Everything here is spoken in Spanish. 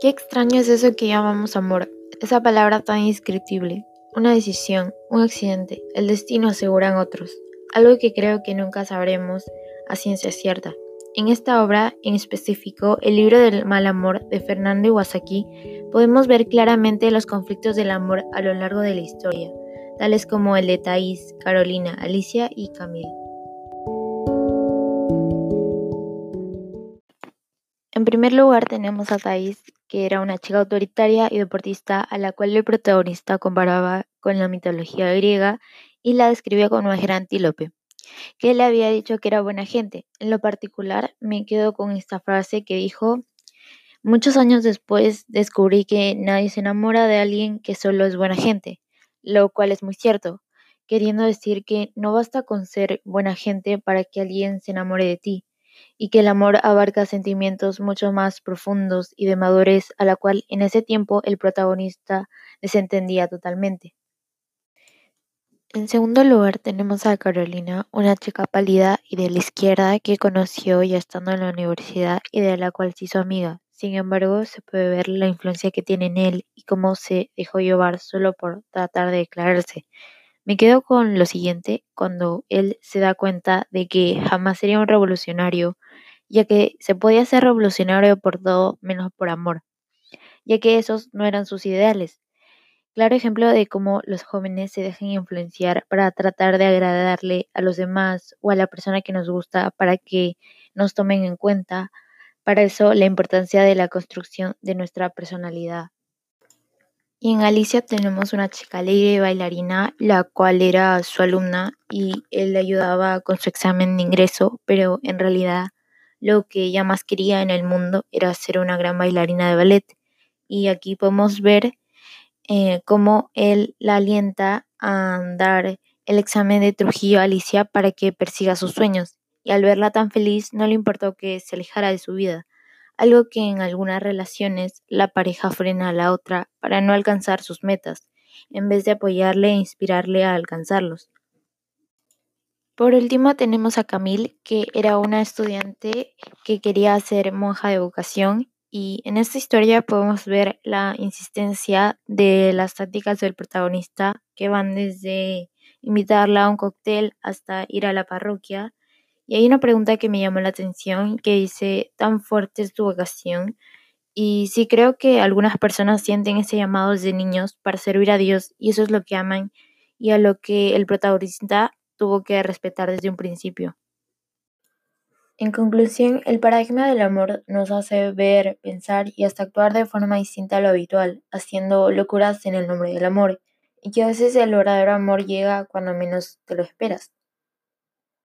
Qué extraño es eso que llamamos amor, esa palabra tan indescriptible. Una decisión, un accidente, el destino aseguran otros, algo que creo que nunca sabremos a ciencia cierta. En esta obra, en específico, el libro del mal amor de Fernando Iwasaki, podemos ver claramente los conflictos del amor a lo largo de la historia, tales como el de Thais, Carolina, Alicia y Camille. En primer lugar tenemos a Thais, que era una chica autoritaria y deportista a la cual el protagonista comparaba con la mitología griega y la describía como una gran antílope, que le había dicho que era buena gente. En lo particular me quedo con esta frase que dijo, muchos años después descubrí que nadie se enamora de alguien que solo es buena gente, lo cual es muy cierto, queriendo decir que no basta con ser buena gente para que alguien se enamore de ti y que el amor abarca sentimientos mucho más profundos y de madurez a la cual en ese tiempo el protagonista desentendía totalmente. En segundo lugar tenemos a Carolina, una chica pálida y de la izquierda que conoció ya estando en la universidad y de la cual se hizo amiga. Sin embargo, se puede ver la influencia que tiene en él y cómo se dejó llevar solo por tratar de declararse. Me quedo con lo siguiente cuando él se da cuenta de que jamás sería un revolucionario, ya que se podía ser revolucionario por todo menos por amor, ya que esos no eran sus ideales. Claro ejemplo de cómo los jóvenes se dejan influenciar para tratar de agradarle a los demás o a la persona que nos gusta para que nos tomen en cuenta. Para eso la importancia de la construcción de nuestra personalidad. Y en Alicia tenemos una chica alegre bailarina, la cual era su alumna y él le ayudaba con su examen de ingreso, pero en realidad lo que ella más quería en el mundo era ser una gran bailarina de ballet. Y aquí podemos ver eh, cómo él la alienta a dar el examen de Trujillo a Alicia para que persiga sus sueños. Y al verla tan feliz, no le importó que se alejara de su vida algo que en algunas relaciones la pareja frena a la otra para no alcanzar sus metas, en vez de apoyarle e inspirarle a alcanzarlos. Por último tenemos a Camille, que era una estudiante que quería ser monja de vocación y en esta historia podemos ver la insistencia de las tácticas del protagonista que van desde invitarla a un cóctel hasta ir a la parroquia y hay una pregunta que me llamó la atención que dice, ¿tan fuerte es tu vocación? Y sí creo que algunas personas sienten ese llamado desde niños para servir a Dios y eso es lo que aman y a lo que el protagonista tuvo que respetar desde un principio. En conclusión, el paradigma del amor nos hace ver, pensar y hasta actuar de forma distinta a lo habitual, haciendo locuras en el nombre del amor, y que a veces el verdadero amor llega cuando menos te lo esperas.